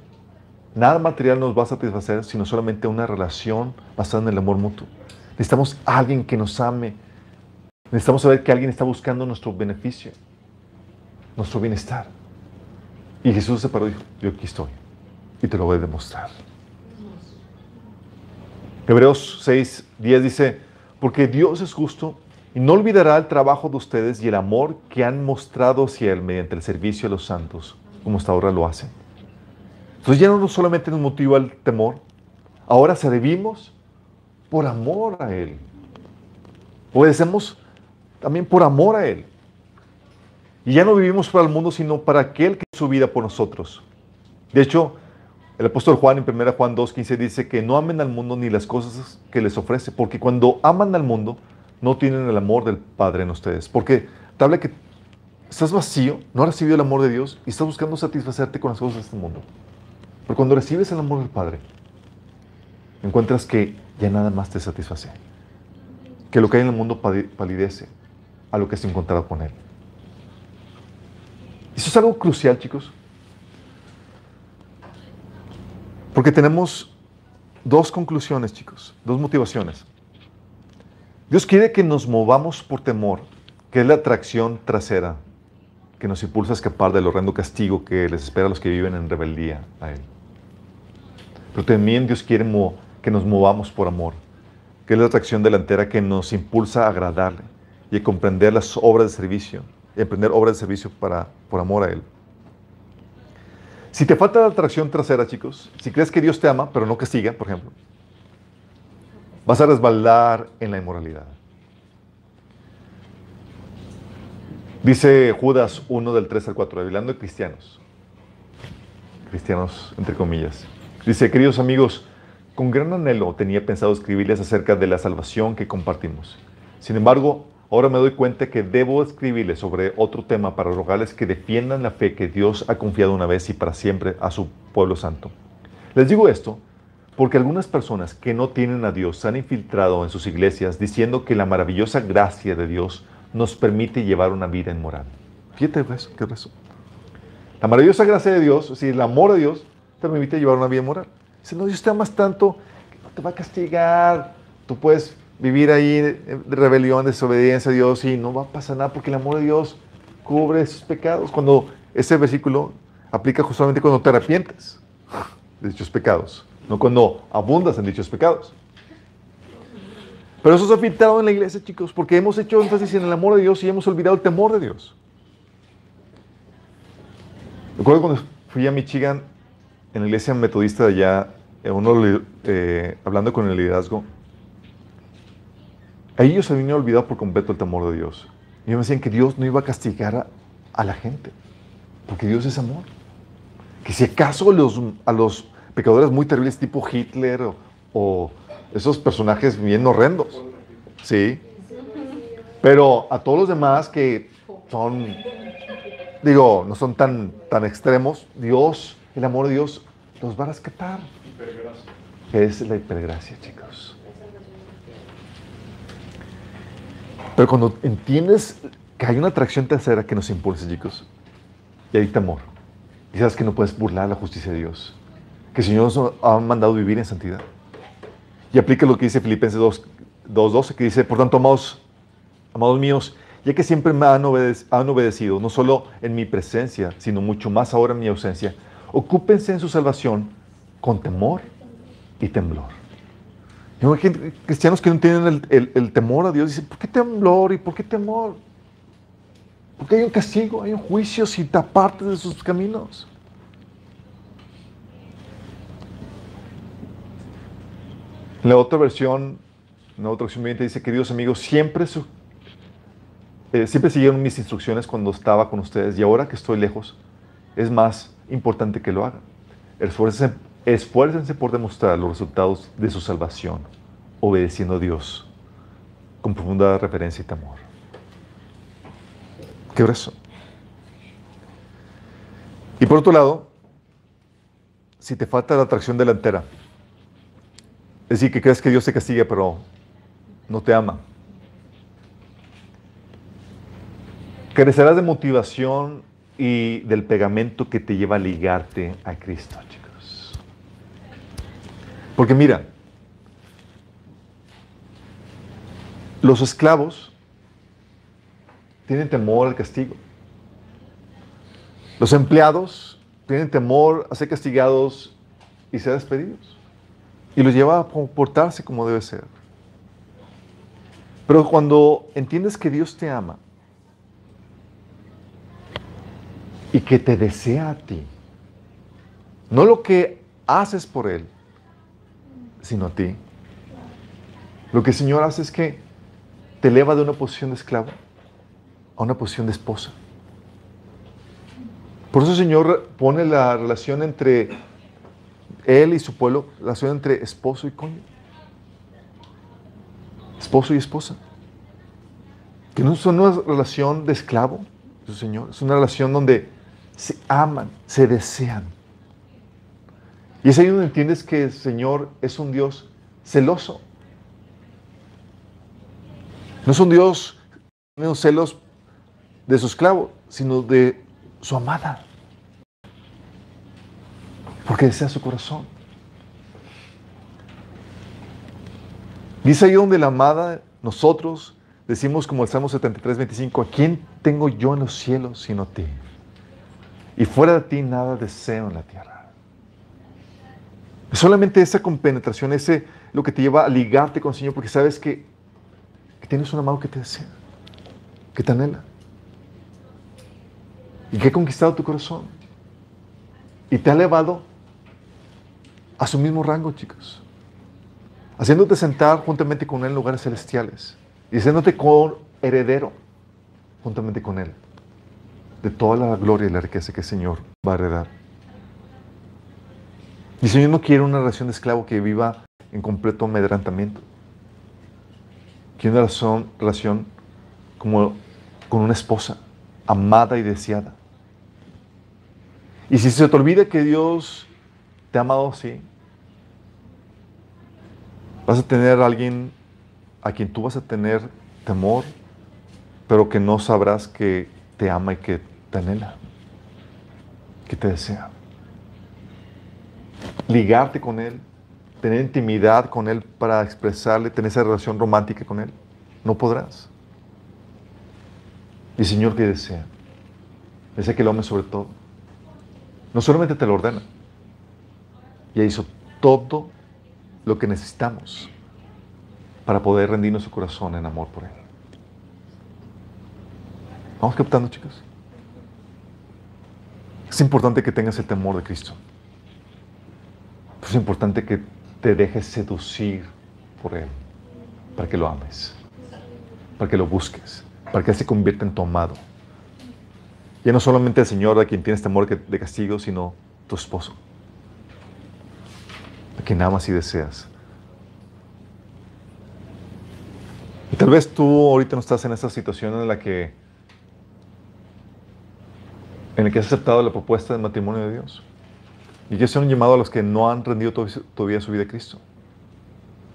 nada material nos va a satisfacer, sino solamente una relación basada en el amor mutuo. Necesitamos alguien que nos ame. Necesitamos saber que alguien está buscando nuestro beneficio, nuestro bienestar. Y Jesús se paró y dijo, yo aquí estoy y te lo voy a demostrar. Hebreos 6, 10 dice, porque Dios es justo y no olvidará el trabajo de ustedes y el amor que han mostrado hacia Él mediante el servicio a los santos, como hasta ahora lo hacen. Entonces ya no solamente nos motiva el temor, ahora servimos por amor a Él. Obedecemos también por amor a Él. Y ya no vivimos para el mundo, sino para aquel que es su vida por nosotros. De hecho, el apóstol Juan en 1 Juan 2.15 dice que no amen al mundo ni las cosas que les ofrece, porque cuando aman al mundo, no tienen el amor del Padre en ustedes. Porque te habla que estás vacío, no has recibido el amor de Dios y estás buscando satisfacerte con las cosas de este mundo. Pero cuando recibes el amor del Padre, encuentras que ya nada más te satisface. Que lo que hay en el mundo palidece a lo que has encontrado con Él. Eso es algo crucial, chicos. Porque tenemos dos conclusiones, chicos, dos motivaciones. Dios quiere que nos movamos por temor, que es la atracción trasera que nos impulsa a escapar del horrendo castigo que les espera a los que viven en rebeldía a Él. Pero también Dios quiere que nos movamos por amor, que es la atracción delantera que nos impulsa a agradarle y a comprender las obras de servicio, y emprender obras de servicio para, por amor a Él. Si te falta la atracción trasera, chicos, si crees que Dios te ama, pero no castiga, por ejemplo, vas a resbalar en la inmoralidad. Dice Judas 1 del 3 al 4, hablando de cristianos. Cristianos, entre comillas. Dice, queridos amigos, con gran anhelo tenía pensado escribirles acerca de la salvación que compartimos. Sin embargo, ahora me doy cuenta que debo escribirles sobre otro tema para rogarles que defiendan la fe que Dios ha confiado una vez y para siempre a su pueblo santo. Les digo esto porque algunas personas que no tienen a Dios se han infiltrado en sus iglesias diciendo que la maravillosa gracia de Dios nos permite llevar una vida inmoral. Fíjate eso, qué es eso. La maravillosa gracia de Dios, si el amor de Dios te permite llevar una vida inmoral. Dice, no, Dios te amas tanto que te va a castigar. Tú puedes vivir ahí de rebelión, desobediencia a Dios y no va a pasar nada porque el amor de Dios cubre esos pecados. Cuando ese versículo aplica justamente cuando te arrepientes de dichos pecados no cuando abundas en dichos pecados. Pero eso se ha filtrado en la iglesia, chicos, porque hemos hecho énfasis en el amor de Dios y hemos olvidado el temor de Dios. acuerdo cuando fui a Michigan, en la iglesia metodista de allá, eh, uno eh, hablando con el liderazgo, a ellos se habían olvidado por completo el temor de Dios. Y ellos me decían que Dios no iba a castigar a, la gente, porque Dios es amor. Que si acaso los, a los pecadores muy terribles tipo Hitler o, o esos personajes bien horrendos, sí, pero a todos los demás que son, digo, no son tan, tan extremos, Dios, el amor de Dios, los va a rescatar. Es la hipergracia, chicos. Pero cuando entiendes que hay una atracción tercera que nos impulsa, chicos, y hay temor, y sabes que no puedes burlar la justicia de Dios, que el Señor nos ha mandado vivir en santidad. Y aplica lo que dice Filipenses 2.12, que dice, por tanto, amados, amados míos, ya que siempre me han, obedecido, no solo en mi presencia, sino mucho más ahora en mi ausencia, ocúpense en su salvación con temor y temblor. Hay cristianos que no tienen el, temor a Dios, dicen, ¿por qué temblor y por qué temor? Porque hay un castigo, hay un juicio si te apartes de sus caminos. La otra versión, la otra versión dice, queridos amigos, siempre eh, siempre siguieron mis instrucciones cuando estaba con ustedes y ahora que estoy lejos, es más importante que lo hagan. Esfuércense, esfuércense por demostrar los resultados de su salvación, obedeciendo a Dios con profunda referencia y temor. Qué grueso. Y por otro lado, si te falta la atracción delantera, es decir, que crees que Dios te castiga, pero no te ama, Crecerás de motivación y del pegamento que te lleva a ligarte a Cristo. Porque mira, los esclavos tienen temor al castigo. Los empleados tienen temor a ser castigados y ser despedidos. Y los lleva a comportarse como debe ser. Pero cuando entiendes que Dios te ama, y que te desea a ti. No lo que haces por Él, sino a ti. Lo que el Señor hace es que te eleva de una posición de esclavo a una posición de esposa. Por eso el Señor pone la relación entre Él y su pueblo, la relación entre esposo y cónyuge. Esposo y esposa. Que no es una relación de esclavo, Señor, es una relación donde se aman, se desean. Y es ahí donde entiendes que el Señor es un Dios celoso. No es un Dios no celos de su esclavo, sino de su amada. Porque desea su corazón. Dice ahí donde la amada, nosotros decimos como el Salmo 73, 25, ¿a quién tengo yo en los cielos sino a ti? Y fuera de ti nada deseo en la tierra. Solamente esa compenetración, ese lo que te lleva a ligarte con el Señor, porque sabes que, tienes un amado que te desea, que te anhela. Y que ha conquistado tu corazón. Y te ha elevado a su mismo rango, chicos. Haciéndote sentar juntamente con Él en lugares celestiales. Y haciéndote con heredero juntamente con Él de toda la gloria y la riqueza que el Señor va a heredar. Y el Señor no quiere una relación de esclavo que viva en completo amedrantamiento. Quiere una relación, como con una esposa, amada y deseada. Y si se te olvida que Dios te ha amado así, vas a tener a alguien a quien tú vas a tener temor, pero que no sabrás que te ama y que te anhela, que te desea. Ligarte con Él, tener intimidad con Él para expresarle, tener esa relación romántica con Él, no podrás. Y el Señor te desea, desea que lo ames sobre todo. No solamente te lo ordena, ya hizo todo lo que necesitamos para poder rendir nuestro corazón en amor por Él. Vamos captando, chicos. Es importante que tengas el temor de Cristo. Es importante que te dejes seducir por Él, para que lo ames, para que lo busques, para que Él se convierta en tu amado. Ya no solamente el Señor a quien tienes temor de castigo, sino tu esposo, a quien amas y deseas. Y tal vez tú ahorita no estás en esa situación en la que en la que has aceptado la propuesta de matrimonio de Dios. Y quiero hacer un llamado a los que no han rendido todavía su vida a Cristo.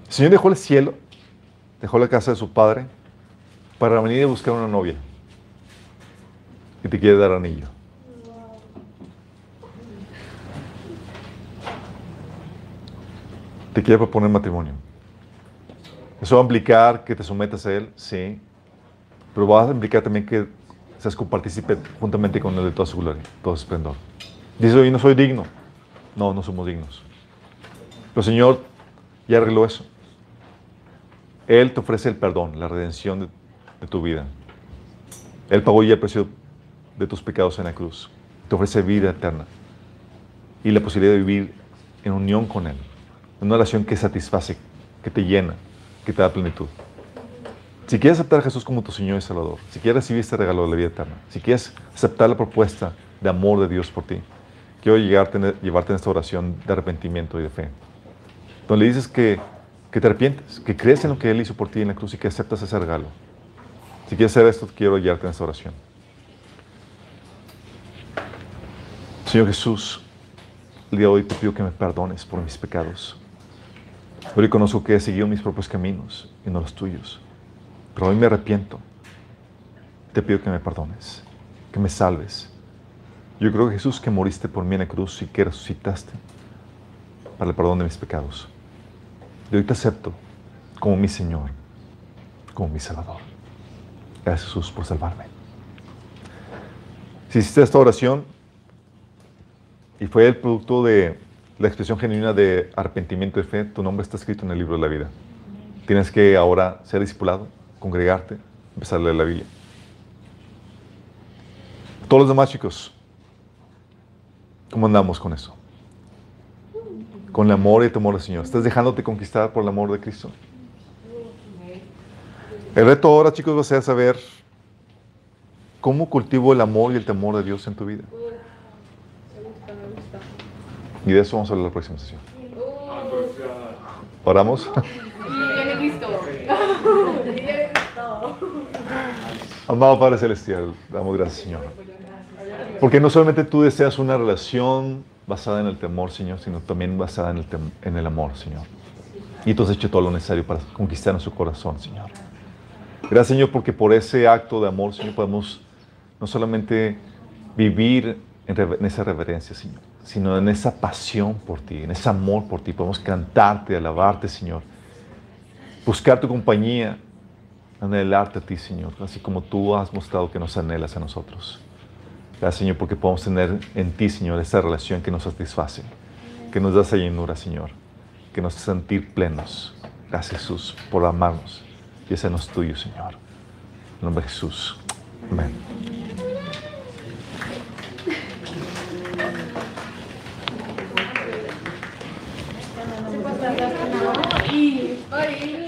El Señor dejó el cielo, dejó la casa de su padre para venir a buscar una novia. Y te quiere dar anillo. Te quiere proponer matrimonio. Eso va a implicar que te sometas a Él, sí. Pero va a implicar también que seas copartícipe juntamente con Él de toda su gloria, todo su esplendor. Dice, yo no soy digno. No, no somos dignos. Pero Señor ya arregló eso. Él te ofrece el perdón, la redención de, tu vida. Él pagó ya el precio de tus pecados en la cruz. Te ofrece vida eterna y la posibilidad de vivir en unión con Él. Una relación que satisface, que te llena, que te da plenitud. Si quieres aceptar a Jesús como tu Señor y Salvador, si quieres recibir este regalo de la vida eterna, si quieres aceptar la propuesta de amor de Dios por ti, quiero llegarte, llevarte en esta oración de arrepentimiento y de fe. Donde le dices que, te arrepientes, que crees en lo que Él hizo por ti en la cruz y que aceptas ese regalo. Si quieres hacer esto, quiero guiarte en esta oración. Señor Jesús, el día de hoy te pido que me perdones por mis pecados. Hoy conozco que he seguido mis propios caminos y no los tuyos. Pero hoy me arrepiento. Te pido que me perdones, que me salves. Yo creo que Jesús que moriste por mí en la cruz y que resucitaste para el perdón de mis pecados. Y hoy te acepto como mi Señor, como mi Salvador. Gracias Jesús por salvarme. Si hiciste esta oración y fue el producto de la expresión genuina de arrepentimiento y fe, tu nombre está escrito en el libro de la vida. Tienes que ahora ser discipulado, congregarte, empezar a leer la Biblia. Todos los demás chicos, ¿cómo andamos con eso? Con el amor y el temor del Señor. ¿Estás dejándote conquistar por el amor de Cristo? El reto ahora, chicos, va a ser saber cómo cultivo el amor y el temor de Dios en tu vida. Y de eso vamos a hablar la próxima sesión. ¿Oramos? Amado Padre Celestial, damos gracias, Señor. Porque no solamente tú deseas una relación basada en el temor, Señor, sino también basada en el, en el amor, Señor. Y tú has hecho todo lo necesario para conquistar en su corazón, Señor. Gracias, Señor, porque por ese acto de amor, Señor, podemos no solamente vivir en, esa reverencia, Señor, sino en esa pasión por ti, en ese amor por ti. Podemos cantarte, alabarte, Señor. Buscar tu compañía, anhelarte a ti, Señor, así como tú has mostrado que nos anhelas a nosotros. Gracias, Señor, porque podemos tener en ti, Señor, esa relación que nos satisface, que nos da esa llenura, Señor, que nos hace sentir plenos. Gracias, Jesús, por amarnos y hacernos tuyo, Señor. En nombre de Jesús. Amén. Bye.